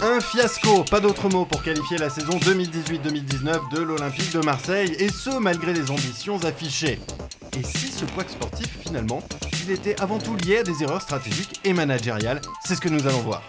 Un fiasco, pas d'autre mot pour qualifier la saison 2018-2019 de l'Olympique de Marseille, et ce malgré les ambitions affichées. Et si ce couac sportif, finalement, il était avant tout lié à des erreurs stratégiques et managériales C'est ce que nous allons voir.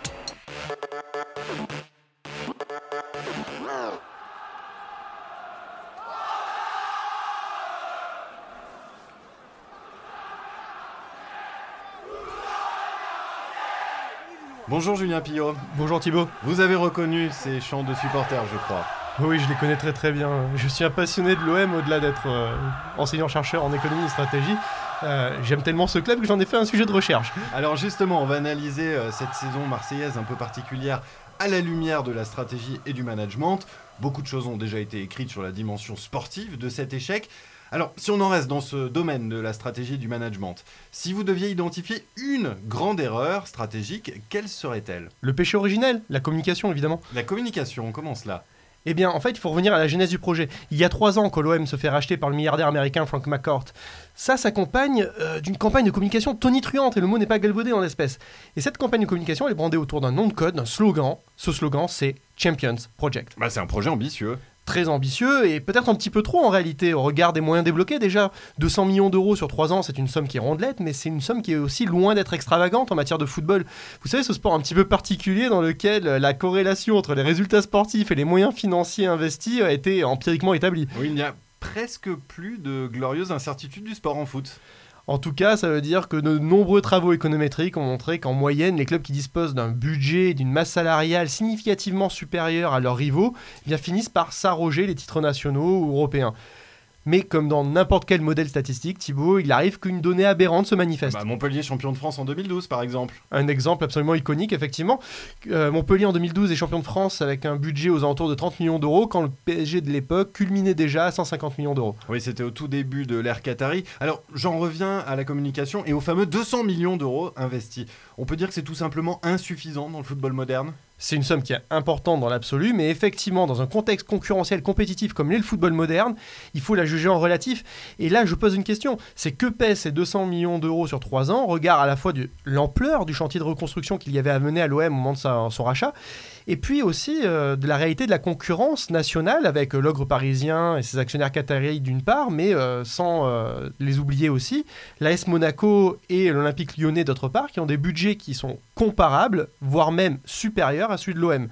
Bonjour Julien Pillot. Bonjour Thibaut. Vous avez reconnu ces chants de supporters, je crois. Oui, je les connais très très bien. Je suis un passionné de l'OM au-delà d'être euh, enseignant-chercheur en économie et stratégie. Euh, j'aime tellement ce club que j'en ai fait un sujet de recherche. Alors justement, on va analyser euh, cette saison marseillaise un peu particulière à la lumière de la stratégie et du management. Beaucoup de choses ont déjà été écrites sur la dimension sportive de cet échec. Alors, si on en reste dans ce domaine de la stratégie et du management, si vous deviez identifier une grande erreur stratégique, quelle serait-elle? Le péché originel, la communication évidemment. La communication, comment cela eh bien, en fait, il faut revenir à la genèse du projet. Il y a trois ans que l'OM se fait racheter par le milliardaire américain Frank McCourt. Ça s'accompagne euh, d'une campagne de communication tonitruante, et le mot n'est pas galvaudé en l'espèce. Et cette campagne de communication, elle est brandée autour d'un nom de code, d'un slogan. Ce slogan, c'est Champions Project. Bah, c'est un projet ambitieux très ambitieux et peut-être un petit peu trop en réalité au regard des moyens débloqués déjà. 200 millions d'euros sur 3 ans, c'est une somme qui est rondelette, mais c'est une somme qui est aussi loin d'être extravagante en matière de football. Vous savez, ce sport un petit peu particulier dans lequel la corrélation entre les résultats sportifs et les moyens financiers investis a été empiriquement établie. Oui, il n'y a presque plus de glorieuses incertitudes du sport en foot. En tout cas, ça veut dire que de nombreux travaux économétriques ont montré qu'en moyenne, les clubs qui disposent d'un budget et d'une masse salariale significativement supérieure à leurs rivaux eh finissent par s'arroger les titres nationaux ou européens. Mais comme dans n'importe quel modèle statistique, Thibaut, il arrive qu'une donnée aberrante se manifeste. Bah, Montpellier champion de France en 2012 par exemple. Un exemple absolument iconique effectivement. Euh, Montpellier en 2012 est champion de France avec un budget aux alentours de 30 millions d'euros quand le PSG de l'époque culminait déjà à 150 millions d'euros. Oui, c'était au tout début de l'ère Qatari. Alors j'en reviens à la communication et aux fameux 200 millions d'euros investis. On peut dire que c'est tout simplement insuffisant dans le football moderne? C'est une somme qui est importante dans l'absolu, mais effectivement, dans un contexte concurrentiel compétitif comme l'est le football moderne, il faut la juger en relatif. Et là, je pose une question c'est que pèsent ces 200 millions d'euros sur 3 ans, regard à la fois de l'ampleur du chantier de reconstruction qu'il y avait à mener à l'OM au moment de son rachat, et puis aussi euh, de la réalité de la concurrence nationale avec euh, l'ogre parisien et ses actionnaires qataris d'une part, mais euh, sans les oublier aussi, l'AS Monaco et l'Olympique lyonnais d'autre part, qui ont des budgets qui sont comparables, voire même supérieurs à celui de l'OM.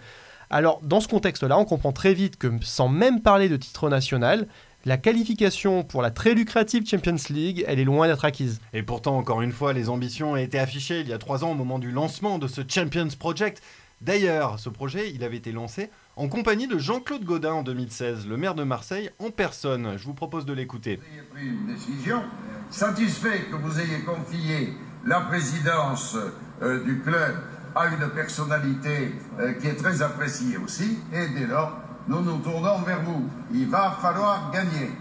Alors dans ce contexte-là, on comprend très vite que sans même parler de titre national, la qualification pour la très lucrative Champions League, elle est loin d'être acquise. Et pourtant, encore une fois, les ambitions ont été affichées il y a trois ans au moment du lancement de ce Champions Project. D'ailleurs, ce projet, il avait été lancé en compagnie de Jean-Claude Godin en 2016, le maire de Marseille, en personne. Je vous propose de l'écouter. Vous avez pris une décision, satisfait que vous ayez confié la présidence euh, du club à une personnalité euh, qui est très appréciée aussi, et dès lors, nous nous tournons vers vous. Il va falloir gagner.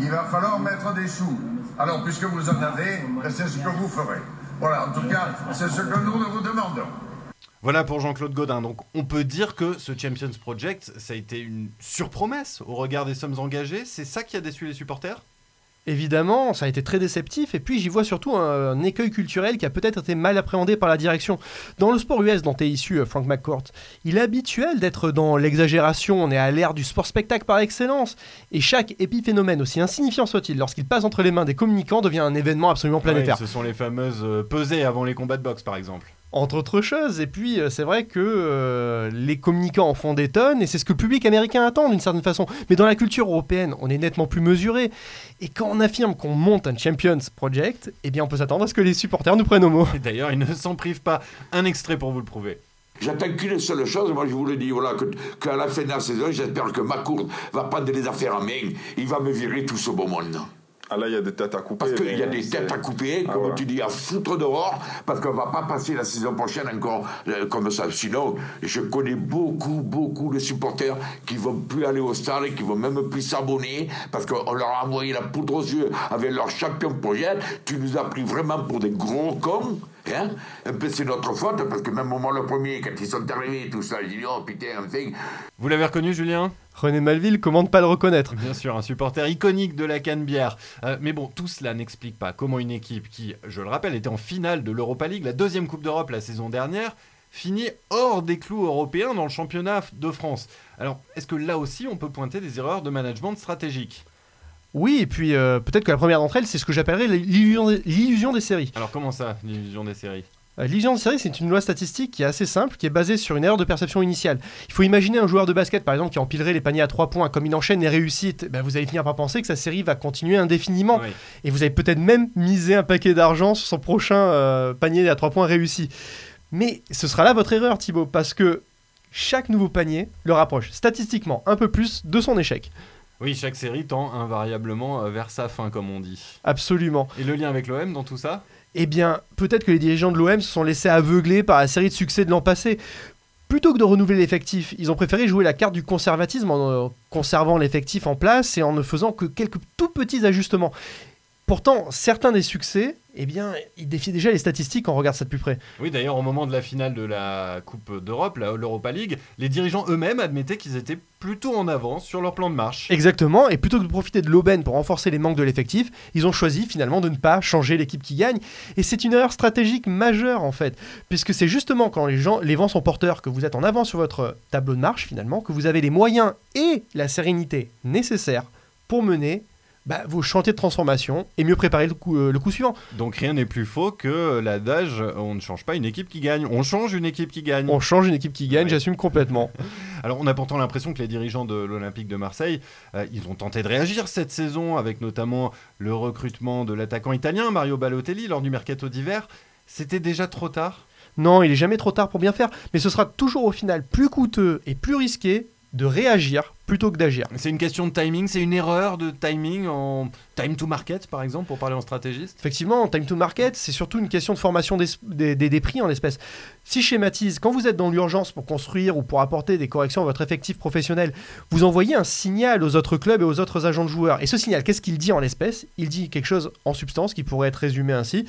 Il va falloir mettre des sous. Alors, puisque vous en avez, c'est ce que vous ferez. Voilà, en tout cas, c'est ce que nous vous demandons. Voilà pour Jean-Claude Godin. Donc on peut dire que ce Champions Project, ça a été une surpromesse au regard des sommes engagées. C'est ça qui a déçu les supporters? Évidemment, ça a été très déceptif, et puis j'y vois surtout un, écueil culturel qui a peut-être été mal appréhendé par la direction. Dans le sport US dont est issu euh, Frank McCourt, il est habituel d'être dans l'exagération, on est à l'ère du sport spectacle par excellence, et chaque épiphénomène, aussi insignifiant soit-il, lorsqu'il passe entre les mains des communicants, devient un événement absolument planétaire. ce sont les fameuses euh, pesées avant les combats de boxe par exemple entre autres choses. Et puis, euh, c'est vrai que euh, les communicants en font des tonnes, et c'est ce que le public américain attend d'une certaine façon. Mais dans la culture européenne, on est nettement plus mesuré. Et quand on affirme qu'on monte un Champions Project, eh bien, on peut s'attendre à ce que les supporters nous prennent au mot. D'ailleurs, ils ne s'en privent pas. Un extrait pour vous le prouver. J'attends qu'une seule chose, moi je vous le dis, voilà, qu'à la fin de la saison, j'espère que Macourt va prendre les affaires en main, il va me virer tout ce beau monde. Ah là, il y a des têtes à couper. Parce qu'il y a des têtes à couper, ah comme tu dis, à foutre dehors, parce qu'on va pas passer la saison prochaine encore euh, comme ça. Sinon, je connais beaucoup, beaucoup de supporters qui vont plus aller au stade, et qui vont même plus s'abonner, parce qu'on leur a envoyé la poudre aux yeux avec leur champion projet. Tu nous as pris vraiment pour des gros cons. Hein un peu c'est notre faute, parce que même au moment le premier, quand ils sont arrivés, tout ça, j'ai dit, oh putain, enfin. Vous l'avez reconnu, Julien? René Malville, comment ne pas le reconnaître Bien sûr, un supporter iconique de la Canebière. Euh, mais bon, tout cela n'explique pas comment une équipe qui, je le rappelle, était en finale de l'Europa League, la deuxième Coupe d'Europe la saison dernière, finit hors des clous européens dans le championnat de France. Alors, est-ce que là aussi, on peut pointer des erreurs de management stratégique? Oui, et puis euh, peut-être que la première d'entre elles, c'est ce que j'appellerais l'illusion des- l'illusion des séries. Alors, comment ça, l'illusion des séries? Euh, L'illusion de série, c'est une loi statistique qui est assez simple, qui est basée sur une erreur de perception initiale. Il faut imaginer un joueur de basket, par exemple, qui empilerait les paniers à 3 points, comme il enchaîne les réussites, ben, vous allez finir par penser que sa série va continuer indéfiniment. Oui. Et vous avez peut-être même misé un paquet d'argent sur son prochain euh, panier à 3 points réussi. Mais ce sera là votre erreur, Thibaut, parce que chaque nouveau panier le rapproche statistiquement un peu plus de son échec. Oui, chaque série tend invariablement euh, vers sa fin, comme on dit. Absolument. Et le lien avec l'OM dans tout ça? Eh bien, peut-être que les dirigeants de l'OM se sont laissés aveugler par la série de succès de l'an passé. Plutôt que de renouveler l'effectif, ils ont préféré jouer la carte du conservatisme en euh, conservant l'effectif en place et en ne faisant que quelques tout petits ajustements. Pourtant, certains des succès, eh bien, ils défiaient déjà les statistiques quand on regarde ça de plus près. Oui, d'ailleurs, au moment de la finale de la Coupe d'Europe, la- l'Europa League, les dirigeants eux-mêmes admettaient qu'ils étaient plutôt en avance sur leur plan de marche. Exactement, et plutôt que de profiter de l'aubaine pour renforcer les manques de l'effectif, ils ont choisi finalement de ne pas changer l'équipe qui gagne. Et c'est une erreur stratégique majeure en fait, puisque c'est justement quand les, gens, les vents sont porteurs, que vous êtes en avance sur votre tableau de marche finalement, que vous avez les moyens et la sérénité nécessaires pour mener bah, vos chantiers de transformation et mieux préparer le coup, euh, le coup suivant. Donc rien n'est plus faux que l'adage on ne change pas une équipe qui gagne, on change une équipe qui gagne. On change une équipe qui gagne, Ouais. j'assume complètement. Alors on a pourtant l'impression que les dirigeants de l'Olympique de Marseille, euh, ils ont tenté de réagir cette saison avec notamment le recrutement de l'attaquant italien Mario Balotelli lors du mercato d'hiver. C'était déjà trop tard? Non, il est jamais trop tard pour bien faire, mais ce sera toujours au final plus coûteux et plus risqué de réagir plutôt que d'agir. C'est une question de timing, c'est une erreur de timing en time to market par exemple pour parler en stratégiste? Effectivement, en time to market, c'est surtout une question de formation des, des- des- des prix en l'espèce. Si je schématise, quand vous êtes dans l'urgence pour construire ou pour apporter des corrections à votre effectif professionnel, vous envoyez un signal aux autres clubs et aux autres agents de joueurs. Et ce signal, qu'est-ce qu'il dit en l'espèce? Il dit quelque chose en substance qui pourrait être résumé ainsi.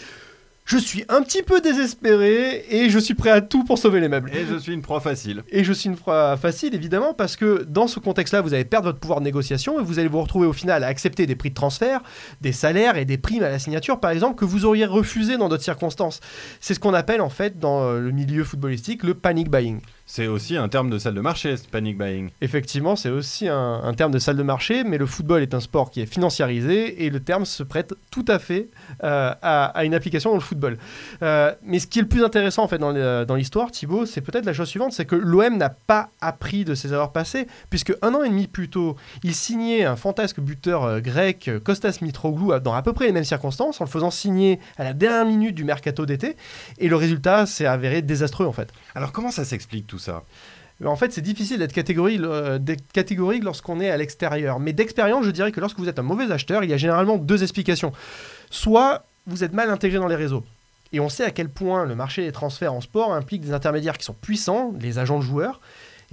Je suis un petit peu désespéré et je suis prêt à tout pour sauver les meubles. Et je suis une proie facile. Et je suis une proie facile, évidemment, parce que dans ce contexte-là, vous allez perdre votre pouvoir de négociation et vous allez vous retrouver au final à accepter des prix de transfert, des salaires et des primes à la signature, par exemple, que vous auriez refusé dans d'autres circonstances. C'est ce qu'on appelle, en fait, dans euh, le milieu footballistique, le panic buying. C'est aussi un terme de salle de marché, ce panic buying. Effectivement, c'est aussi un, un terme de salle de marché, mais le football est un sport qui est financiarisé et le terme se prête tout à fait euh, à, à une application dans le football. Euh, mais ce qui est le plus intéressant en fait dans l'histoire, Thibaut, c'est peut-être la chose suivante, c'est que l'OM n'a pas appris de ses erreurs passées, puisque un an et demi plus tôt, il signait un fantasque buteur euh, grec, Kostas Mitroglou, dans à peu près les mêmes circonstances, en le faisant signer à la dernière minute du mercato d'été, et le résultat s'est avéré désastreux en fait. Alors comment ça s'explique ça En fait, c'est difficile d'être catégorique, euh, d'être catégorique lorsqu'on est à l'extérieur. Mais d'expérience, je dirais que lorsque vous êtes un mauvais acheteur, il y a généralement deux explications. Soit vous êtes mal intégré dans les réseaux. Et on sait à quel point le marché des transferts en sport implique des intermédiaires qui sont puissants, les agents de joueurs.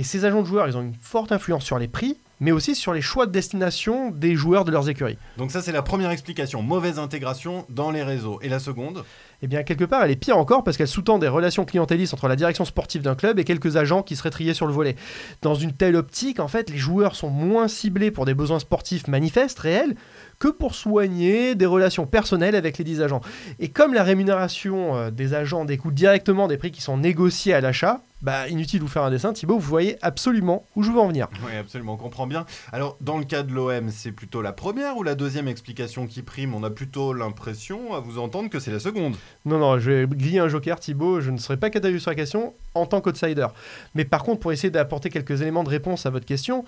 Et ces agents de joueurs, ils ont une forte influence sur les prix, mais aussi sur les choix de destination des joueurs de leurs écuries. Donc ça c'est la première explication, mauvaise intégration dans les réseaux. Et la seconde Eh bien, quelque part, elle est pire encore parce qu'elle sous-tend des relations clientélistes entre la direction sportive d'un club et quelques agents qui seraient triés sur le volet. Dans une telle optique, en fait, les joueurs sont moins ciblés pour des besoins sportifs manifestes, réels, que pour soigner des relations personnelles avec les dix agents. Et comme la rémunération euh, des agents découle directement des prix qui sont négociés à l'achat, bah, inutile de vous faire un dessin, Thibaut, vous voyez absolument où je veux en venir. Oui absolument, on comprend bien. Alors dans le cas de l'OM, c'est plutôt la première ou la deuxième explication qui prime? On a plutôt l'impression, à vous entendre, que c'est la seconde. Non, non, je vais griller un joker, Thibaut. Je ne serai pas catalogué sur la question en tant qu'outsider. Mais par contre, pour essayer d'apporter quelques éléments de réponse à votre question,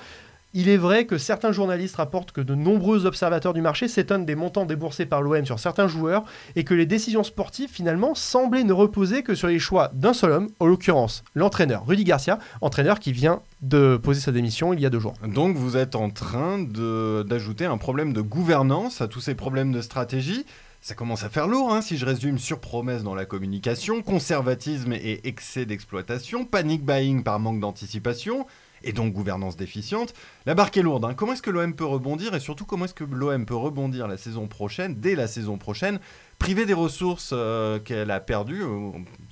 il est vrai que certains journalistes rapportent que de nombreux observateurs du marché s'étonnent des montants déboursés par l'OM sur certains joueurs et que les décisions sportives, finalement, semblaient ne reposer que sur les choix d'un seul homme, en l'occurrence l'entraîneur Rudy Garcia, entraîneur qui vient de poser sa démission il y a deux jours. Donc vous êtes en train d'ajouter un problème de gouvernance à tous ces problèmes de stratégie. Ça commence à faire lourd, hein, si je résume surpromesse dans la communication, conservatisme et excès d'exploitation, panic buying par manque d'anticipation, et donc gouvernance déficiente. La barque est lourde. hein. Comment est-ce que l'OM peut rebondir et surtout comment est-ce que l'OM peut rebondir la saison prochaine, dès la saison prochaine, privée des ressources euh, qu'elle a perdues,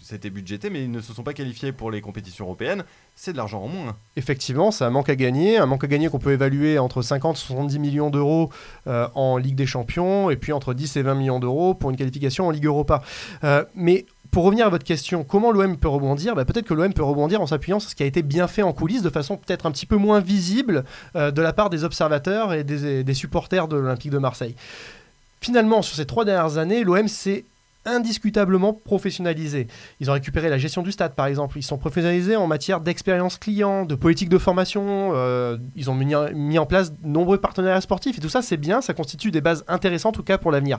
c'était budgété, mais ils ne se sont pas qualifiés pour les compétitions européennes, c'est de l'argent en moins. Effectivement, c'est un manque à gagner, un manque à gagner qu'on peut évaluer entre 50 et 70 millions d'euros euh, en Ligue des Champions, et puis entre 10 et 20 millions d'euros pour une qualification en Ligue Europa. Euh, mais pour revenir à votre question, comment l'OM peut rebondir bah, Peut-être que l'OM peut rebondir en s'appuyant sur ce qui a été bien fait en coulisses de façon peut-être un petit peu moins visible euh, de la part des observateurs et des, supporters de l'Olympique de Marseille. Finalement, sur ces trois dernières années, l'OM s'est indiscutablement professionnalisé. Ils ont récupéré la gestion du stade, par exemple. Ils sont professionnalisés en matière d'expérience client, de politique de formation. Euh, ils ont mis, mis, en place de nombreux partenariats sportifs. Et tout ça, c'est bien. Ça constitue des bases intéressantes, en tout cas, pour l'avenir.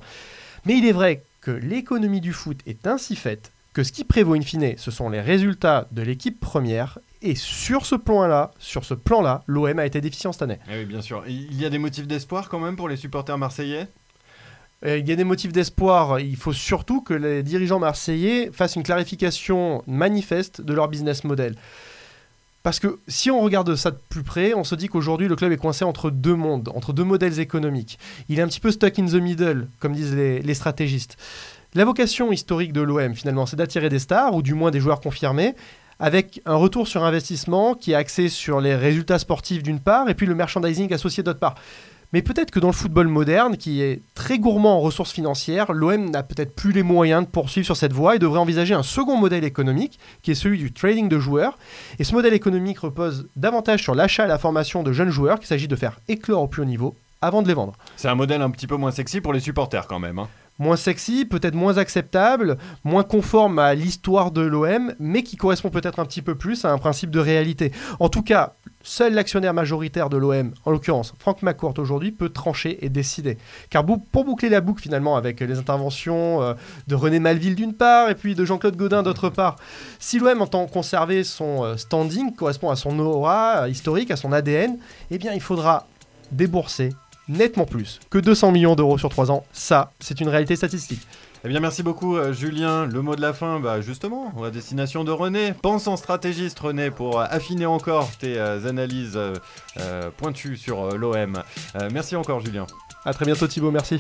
Mais il est vrai que l'économie du foot est ainsi faite que ce qui prévaut in fine, ce sont les résultats de l'équipe première. Et sur ce plan-là, sur ce plan-là, l'OM a été déficient cette année. Eh oui, bien sûr. Il y a des motifs d'espoir quand même pour les supporters marseillais? Euh, il y a des motifs d'espoir. Il faut surtout que les dirigeants marseillais fassent une clarification manifeste de leur business model. Parce que si on regarde ça de plus près, on se dit qu'aujourd'hui le club est coincé entre deux mondes, entre deux modèles économiques. Il est un petit peu stuck in the middle, comme disent les, les stratégistes. La vocation historique de l'OM, finalement, c'est d'attirer des stars, ou du moins des joueurs confirmés, avec un retour sur investissement qui est axé sur les résultats sportifs d'une part, et puis le merchandising associé d'autre part. Mais peut-être que dans le football moderne, qui est très gourmand en ressources financières, l'OM n'a peut-être plus les moyens de poursuivre sur cette voie et devrait envisager un second modèle économique, qui est celui du trading de joueurs. Et ce modèle économique repose davantage sur l'achat et la formation de jeunes joueurs qu'il s'agit de faire éclore au plus haut niveau avant de les vendre. C'est un modèle un petit peu moins sexy pour les supporters quand même. Hein moins sexy, peut-être moins acceptable, moins conforme à l'histoire de l'OM, mais qui correspond peut-être un petit peu plus à un principe de réalité. En tout cas, seul l'actionnaire majoritaire de l'OM, en l'occurrence Franck McCourt aujourd'hui, peut trancher et décider. Car pour boucler la boucle finalement avec les interventions euh, de René Malville d'une part et puis de Jean-Claude Godin d'autre part, si l'OM entend conserver son euh, standing, correspond à son aura euh, historique, à son ADN, eh bien il faudra débourser nettement plus que 200 millions d'euros sur 3 ans. Ça, c'est une réalité statistique. Eh bien, merci beaucoup, euh, Julien. Le mot de la fin, bah, justement, à destination de René. Pense en stratégiste, René, pour euh, affiner encore tes euh, analyses pointues sur l'OM. merci encore, Julien. À très bientôt, Thibaut. Merci.